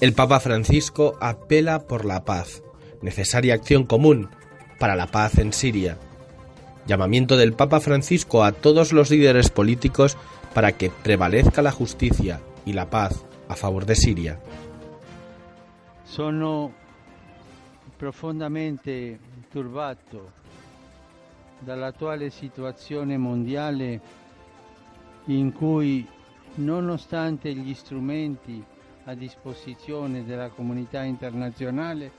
El Papa Francisco apela por la paz, necesaria acción común para la paz en Siria. Llamamiento del Papa Francisco a todos los líderes políticos para que prevalezca la justicia y la paz a favor de Siria. Sono profondamente turbato dall'attuale situazione mondiale in cui, nonostante gli strumenti a disposizione della comunità internazionale,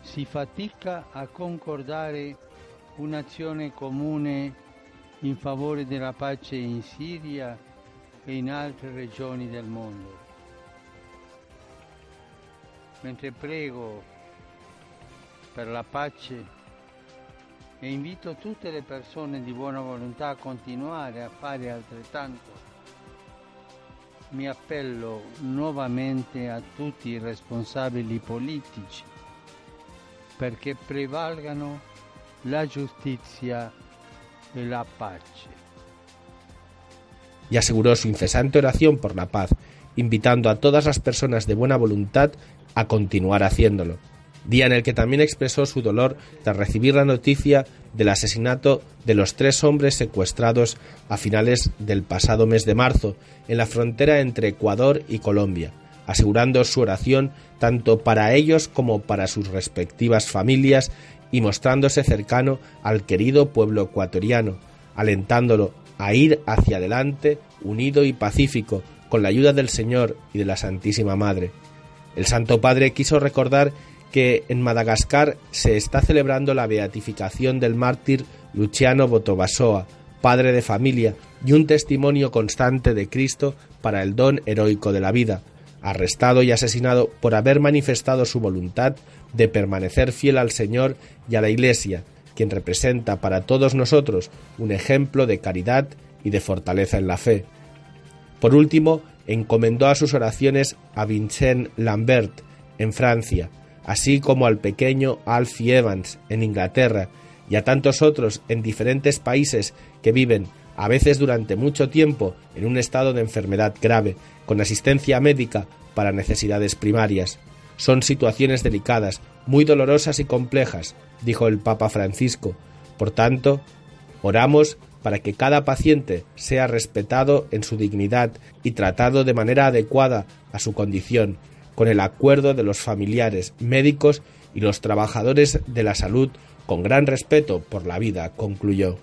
si fatica a concordare un'azione comune in favore della pace in Siria e in altre regioni del mondo. Mentre prego per la pace e invito tutte le persone di buona volontà a continuare a fare altrettanto, mi appello nuovamente a tutti i responsabili politici perché prevalgano la giustizia e la pace. Y aseguró su incesante oración por la paz, invitando a todas las personas de buena voluntad a continuar haciéndolo. Día en el que también expresó su dolor tras recibir la noticia del asesinato de los tres hombres secuestrados a finales del pasado mes de marzo en la frontera entre Ecuador y Colombia, asegurando su oración tanto para ellos como para sus respectivas familias y mostrándose cercano al querido pueblo ecuatoriano, alentándolo a ir hacia adelante unido y pacífico con la ayuda del Señor y de la Santísima Madre. El Santo Padre quiso recordar que en Madagascar se está celebrando la beatificación del mártir Luciano Botobasoa, padre de familia y un testimonio constante de Cristo para el don heroico de la vida, arrestado y asesinado por haber manifestado su voluntad de permanecer fiel al Señor y a la Iglesia, quien representa para todos nosotros un ejemplo de caridad y de fortaleza en la fe. Por último, encomendó a sus oraciones a Vincent Lambert, en Francia, así como al pequeño Alfie Evans, en Inglaterra, y a tantos otros en diferentes países que viven, a veces durante mucho tiempo, en un estado de enfermedad grave, con asistencia médica para necesidades primarias. Son situaciones delicadas, muy dolorosas y complejas, dijo el Papa Francisco. Por tanto, oramos para que cada paciente sea respetado en su dignidad y tratado de manera adecuada a su condición, con el acuerdo de los familiares, médicos y los trabajadores de la salud, con gran respeto por la vida, concluyó.